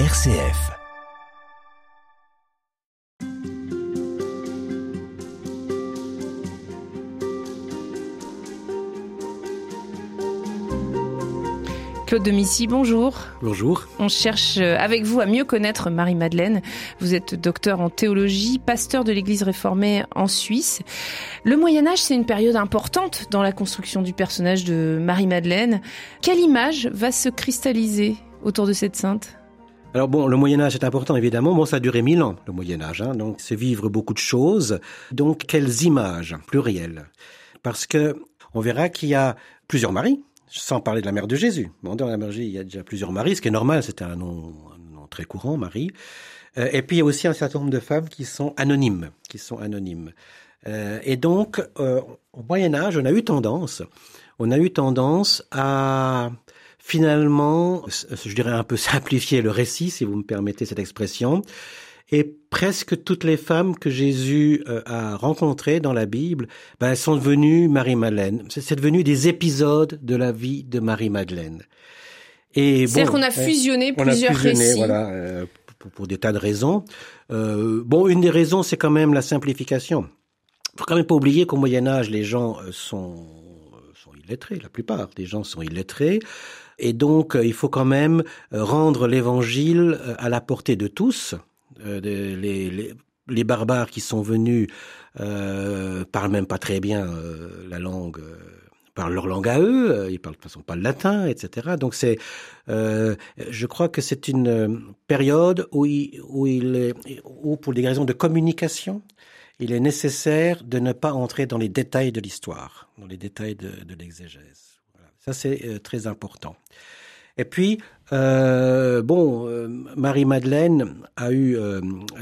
RCF. Claude Domissy, bonjour. Bonjour. On cherche euh, avec vous à mieux connaître Marie-Madeleine. Vous êtes docteur en théologie, pasteur de l'Église réformée en Suisse. Le Moyen Âge, c'est une période importante dans la construction du personnage de Marie-Madeleine. Quelle image va se cristalliser autour de cette sainte? Alors bon, le Moyen Âge est important évidemment. Bon, ça a duré mille ans, le Moyen Âge. Hein, donc c'est vivre beaucoup de choses. Donc quelles images plurielles? Parce que on verra qu'il y a plusieurs maris sans parler de la mère de Jésus. Bon, dans la mère il y a déjà plusieurs maris, ce qui est normal, c'est un nom, un nom très courant, Marie. Euh, et puis il y a aussi un certain nombre de femmes qui sont anonymes, qui sont anonymes. Euh, et donc, euh, au Moyen Âge, on a eu tendance, on a eu tendance à finalement, je dirais un peu simplifier le récit, si vous me permettez cette expression, et presque toutes les femmes que Jésus euh, a rencontrées dans la Bible, ben, elles sont devenues Marie-Madeleine. C'est devenu des épisodes de la vie de Marie-Madeleine. C'est-à-dire qu'on a fusionné plusieurs a fusionné, récits. Voilà, euh, pour, pour, des tas de raisons. Euh, bon, une des raisons, c'est quand même la simplification. Faut quand même pas oublier qu'au Moyen Âge, les gens euh, sont, sont illettrés. La plupart des gens sont illettrés. Et donc, il faut quand même rendre l'évangile à la portée de tous. Euh, les, barbares qui sont venus euh, parlent même pas très bien euh, la langue euh, parlent leur langue à eux, ils parlent de toute façon pas le latin, etc. Donc c'est, euh, je crois que c'est une période où où pour des raisons de communication, il est nécessaire de ne pas entrer dans les détails de l'histoire, dans les détails de l'exégèse. Ça c'est très important. Et puis, euh, bon, euh, Marie-Madeleine a eu, euh,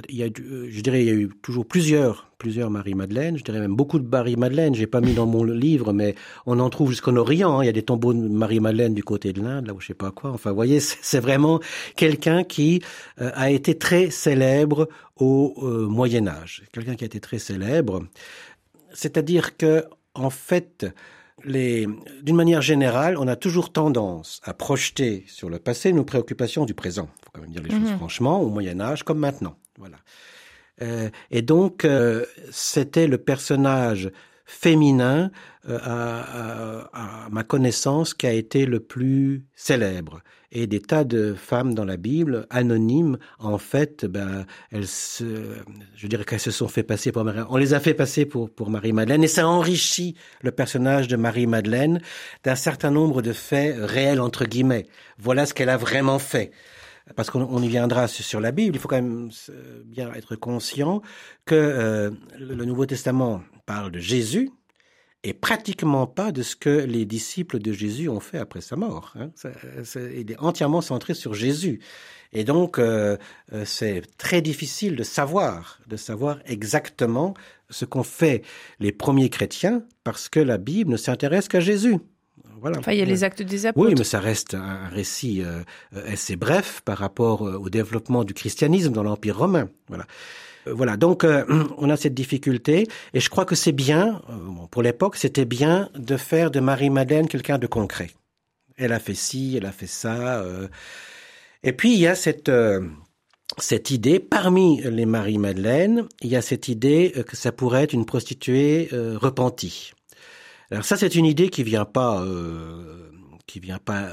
il y a, je dirais, il y a eu toujours plusieurs, plusieurs Marie-Madeleine, je dirais même beaucoup de Marie-Madeleine, j'ai pas mis dans mon livre, mais on en trouve jusqu'en Orient, hein. il y a des tombeaux de Marie-Madeleine du côté de l'Inde, là où je sais pas quoi, enfin, vous voyez, c'est vraiment quelqu'un qui euh, a été très célèbre au euh, Moyen-Âge, quelqu'un qui a été très célèbre, c'est-à-dire que, en fait, d'une manière générale, on a toujours tendance à projeter sur le passé nos préoccupations du présent. Il faut quand même dire les choses mhm. franchement, au Moyen Âge comme maintenant. Voilà. Euh, et donc, euh, c'était le personnage féminin, euh, à, à, ma connaissance, qui a été le plus célèbre. Et des tas de femmes dans la Bible, anonymes, en fait, ben, elles se, je dirais qu'elles se sont fait passer pour Marie. On les a fait passer pour, pour Marie-Madeleine, et ça enrichit le personnage de Marie-Madeleine d'un certain nombre de faits réels, entre guillemets. Voilà ce qu'elle a vraiment fait parce qu'on y viendra sur la Bible, il faut quand même bien être conscient que euh, le Nouveau Testament parle de Jésus, et pratiquement pas de ce que les disciples de Jésus ont fait après sa mort. Hein. il est entièrement centré sur Jésus. Et donc, euh, euh, c'est très difficile de savoir, de savoir exactement ce qu'ont fait les premiers chrétiens, parce que la Bible ne s'intéresse qu'à Jésus. Voilà. Enfin, il y a les actes des apôtres. Oui, mais ça reste un récit euh, assez bref par rapport au développement du christianisme dans l'Empire romain. Voilà. Euh, voilà, donc euh, on a cette difficulté, et je crois que c'est bien, euh, pour l'époque, c'était bien de faire de Marie-Madeleine quelqu'un de concret. Elle a fait ci, elle a fait ça. Et puis il y a cette cette idée, parmi les Marie-Madeleine, il y a cette idée que ça pourrait être une prostituée repentie. Alors ça, c'est une idée qui vient pas, qui vient pas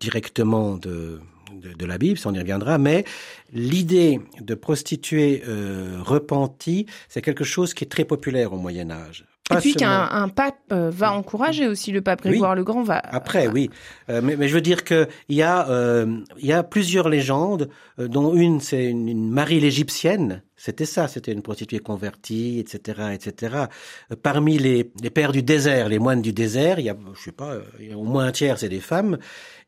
directement de de, la Bible, ça on y reviendra, mais l'idée de prostituée euh, repentie, c'est quelque chose qui est très populaire au Moyen Âge. Et puis qu'un un pape euh, va encourager aussi le pape Grégoire le Grand va. Après, oui, euh, mais, mais, je veux dire que il y a euh, il y a plusieurs légendes, euh, dont une c'est une, une, Marie l'égyptienne. C'était ça, c'était une prostituée convertie, etc., etc. parmi les, les pères du désert, les moines du désert, il y a, je sais pas, il y a au moins un tiers c'est des femmes,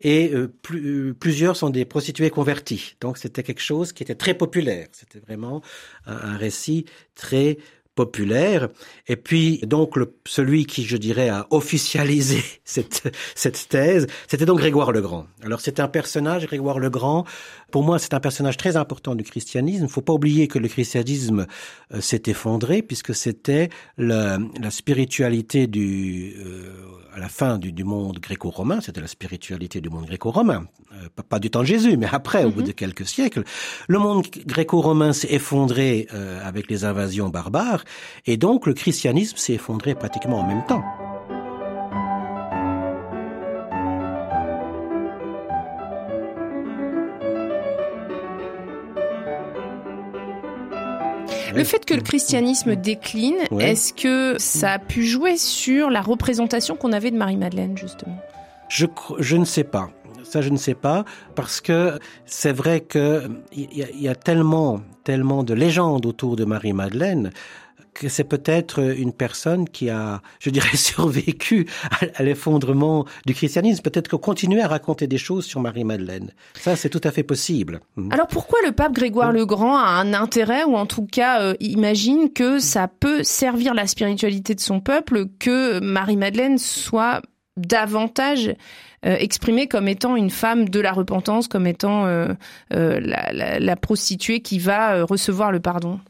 et plus, plusieurs sont des prostituées converties. Donc c'était quelque chose qui était très populaire. C'était vraiment un, un récit très populaire. Et puis, donc, celui qui, je dirais, a officialisé cette, cette thèse, c'était donc Grégoire le Grand. Alors, c'est un personnage, Grégoire le Grand, pour moi, c'est un personnage très important du christianisme. Il ne faut pas oublier que le christianisme euh, s'est effondré, puisque c'était la, spiritualité du, euh, la fin du, du monde gréco-romain, c'était la spiritualité du monde gréco-romain. Euh, euh, pas du temps de Jésus, mais après, au bout Mhm. de quelques siècles, le monde gréco-romain s'est effondré euh, avec les invasions barbares, et donc le christianisme s'est effondré pratiquement en même temps. Le fait que le christianisme décline, Ouais. est-ce que ça a pu jouer sur la représentation qu'on avait de Marie-Madeleine, justement? Je, je ne sais pas. Ça, je ne sais pas, parce que c'est vrai que il y, y a tellement, tellement de légendes autour de Marie-Madeleine que c'est peut-être une personne qui a, je dirais, survécu à, l'effondrement du christianisme. Peut-être qu'on continuait à raconter des choses sur Marie-Madeleine. Ça, c'est tout à fait possible. Mhm. Alors pourquoi le pape Grégoire le Grand a un intérêt, ou en tout cas euh, imagine que ça peut servir la spiritualité de son peuple, que Marie-Madeleine soit davantage euh, exprimée comme étant une femme de la repentance, comme étant euh, la, la- la prostituée qui va recevoir le pardon?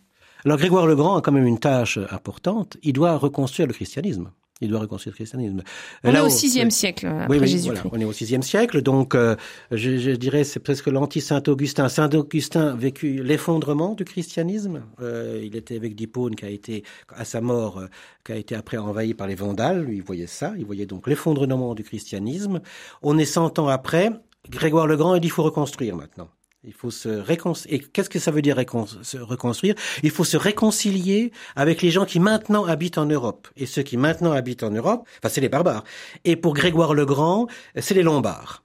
Alors Grégoire le Grand a quand même une tâche importante. Il doit reconstruire le christianisme. Il doit reconstruire le christianisme. On Là est au sixième siècle après oui, oui, Jésus-Christ. voilà, on est au sixième siècle, donc euh, je, je dirais c'est presque l'anti-Saint Augustin. Saint Augustin a vécu l'effondrement du christianisme. Euh, il était avec d'Hippone qui a été à sa mort, euh, qui a été après envahi par les Vandales. Lui, il voyait ça, il voyait donc l'effondrement du christianisme. On est cent ans après. Grégoire le Grand, il dit il faut reconstruire maintenant. Il faut se réconcilier. Et qu'est-ce que ça veut dire reconstruire? Il faut se réconcilier avec les gens qui maintenant habitent en Europe. Et ceux qui maintenant habitent en Europe, enfin c'est les barbares. Et pour Grégoire le Grand, c'est les Lombards.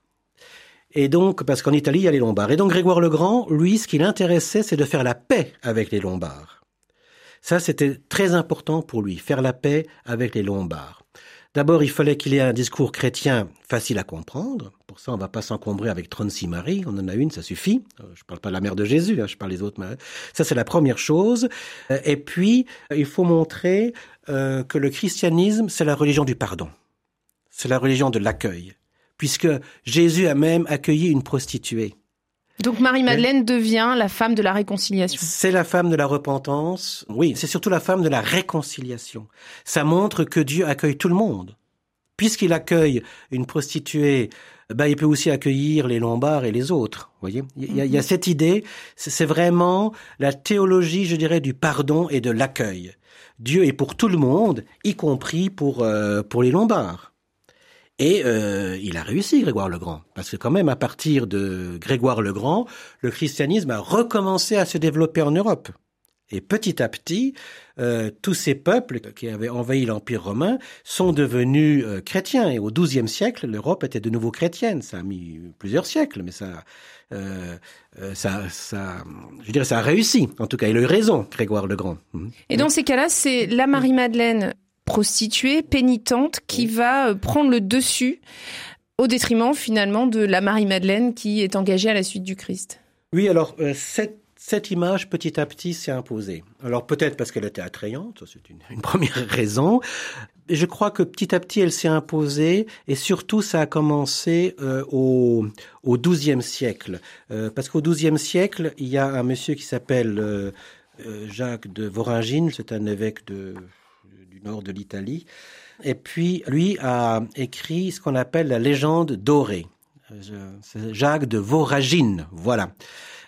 Et donc, parce qu'en Italie, il y a les Lombards. Et donc Grégoire le Grand, lui, ce qui l'intéressait, c'est de faire la paix avec les Lombards. Ça, c'était très important pour lui, faire la paix avec les Lombards. D'abord, il fallait qu'il ait un discours chrétien facile à comprendre. Pour ça, on va pas s'encombrer avec 36 Maries. On en a une, ça suffit. Euh, Je parle pas de la mère de Jésus, hein, je parle des autres. Ça, c'est la première chose. Euh, Et puis, euh, il faut montrer que le christianisme, c'est la religion du pardon. C'est la religion de l'accueil. Puisque Jésus a même accueilli une prostituée. Donc Marie-Madeleine devient la femme de la réconciliation. C'est la femme de la repentance. Oui, c'est surtout la femme de la réconciliation. Ça montre que Dieu accueille tout le monde. Puisqu'il accueille une prostituée, ben, il peut aussi accueillir les Lombards et les autres. Vous voyez, il y, a, il y a cette idée. C'est c'est vraiment la théologie, je dirais, du pardon et de l'accueil. Dieu est pour tout le monde, y compris pour euh, pour les Lombards. Et euh, il a réussi, Grégoire le Grand, parce que quand même, à partir de Grégoire le Grand, le christianisme a recommencé à se développer en Europe. Et petit à petit, euh, tous ces peuples qui avaient envahi l'Empire romain sont devenus euh, chrétiens. Et au XIIe siècle, l'Europe était de nouveau chrétienne. Ça a mis plusieurs siècles, mais ça, euh, euh, ça, ça, je dirais, ça a réussi. En tout cas, il a eu raison, Grégoire le Grand. Mhm. Et dans ces cas-là, c'est la Marie-Madeleine prostituée, pénitente, qui va euh, prendre le dessus au détriment finalement de la Marie-Madeleine qui est engagée à la suite du Christ. Oui, alors euh, cette, cette image petit à petit s'est imposée. Alors peut-être parce qu'elle était attrayante, c'est une, une première raison. Et je crois que petit à petit elle s'est imposée et surtout ça a commencé euh, au, au XIIe siècle. Euh, parce qu'au XIIe siècle, il y a un monsieur qui s'appelle Jacques de Voragine, c'est un évêque de, nord de l'Italie. Et puis lui a écrit ce qu'on appelle la légende dorée. Euh, C'est Jacques de Voragine, voilà.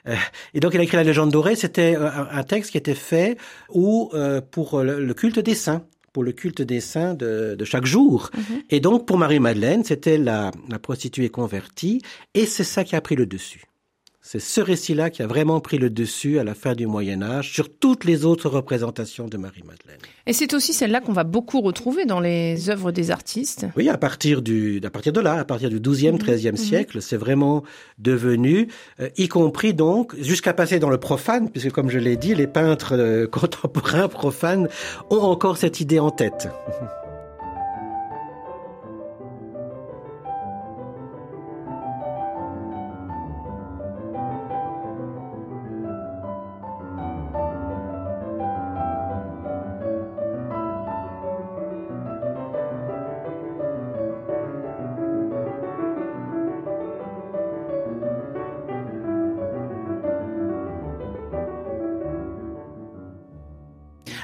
Euh, Et donc il a écrit la légende dorée. C'était euh, un, texte qui était fait où pour le, culte des saints, pour le culte des saints de, de chaque jour. Et donc pour Marie Madeleine, c'était la, la prostituée convertie, et c'est ça qui a pris le dessus. C'est ce récit-là qui a vraiment pris le dessus à la fin du Moyen Âge sur toutes les autres représentations de Marie Madeleine. Et c'est aussi celle-là qu'on va beaucoup retrouver dans les œuvres des artistes. Oui, à partir du, à partir de là, à partir du 12e, 13e siècle, c'est vraiment devenu, euh, y compris donc, jusqu'à passer dans le profane, puisque comme je l'ai dit, les peintres euh, contemporains profanes ont encore cette idée en tête.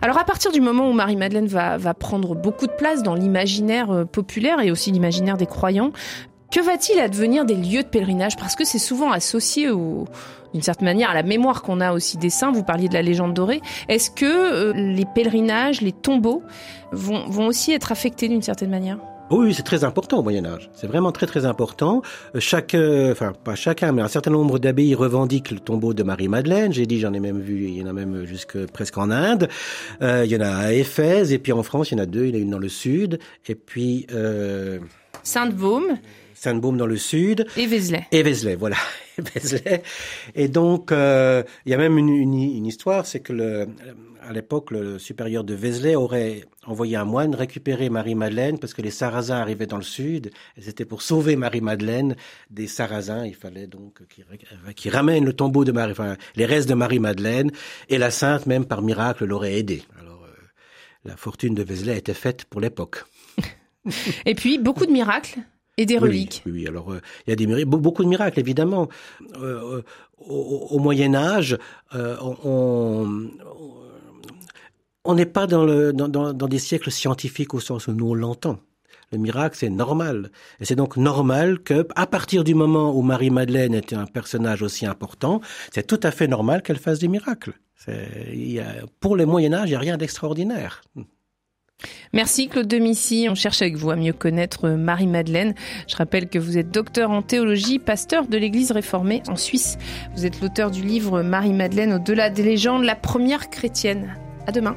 Alors à partir du moment où Marie-Madeleine va, va prendre beaucoup de place dans l'imaginaire euh, populaire et aussi l'imaginaire des croyants, Que va-t-il advenir des lieux de pèlerinage? Parce que c'est souvent associé d'une certaine manière à la mémoire qu'on a aussi des saints. Vous parliez de la légende dorée. Est-ce que euh, les pèlerinages, les tombeaux vont, vont aussi être affectés d'une certaine manière? Oui, c'est très important au Moyen Âge. C'est vraiment très très important. Euh, chaque, euh, enfin pas chacun, mais un certain nombre d'abbayes revendiquent le tombeau de Marie-Madeleine. J'ai dit, j'en ai même vu, il y en a même jusque presque en Inde. Euh, il y en a à Éphèse, et puis en France, il y en a deux. Il y en a une dans le sud, et puis Sainte-Baume. Sainte-Baume dans le sud. Et Vézelay. Et Vézelay, voilà. Et donc, euh, il y a même une, une, une histoire, c'est que le, à l'époque, le supérieur de Vézelay aurait envoyé un moine récupérer Marie-Madeleine parce que les Sarrasins arrivaient dans le sud. Et c'était pour sauver Marie-Madeleine des Sarrasins. Il fallait donc qu'il ramène le tombeau de Marie, enfin, les restes de Marie-Madeleine. Et la sainte, même par miracle, l'aurait aidé. Alors, euh, la fortune de Vézelay était faite pour l'époque. et puis, beaucoup de miracles et des reliques. Oui, oui. alors euh, il y a des miracles, beaucoup de miracles évidemment. Euh, au, au, Moyen Âge, euh, on, on n'est pas dans, le, dans, dans, dans, des siècles scientifiques au sens où nous on l'entend. Le miracle, c'est normal. Et c'est donc normal que, à partir du moment où Marie-Madeleine était un personnage aussi important, c'est tout à fait normal qu'elle fasse des miracles. Il y a, pour le Moyen Âge, il n'y a rien d'extraordinaire. Merci Claude Demissy. On cherche avec vous à mieux connaître Marie-Madeleine. Je rappelle que vous êtes docteur en théologie, pasteur de l'Église réformée en Suisse. Vous êtes l'auteur du livre Marie-Madeleine au-delà des légendes, la première chrétienne. À demain.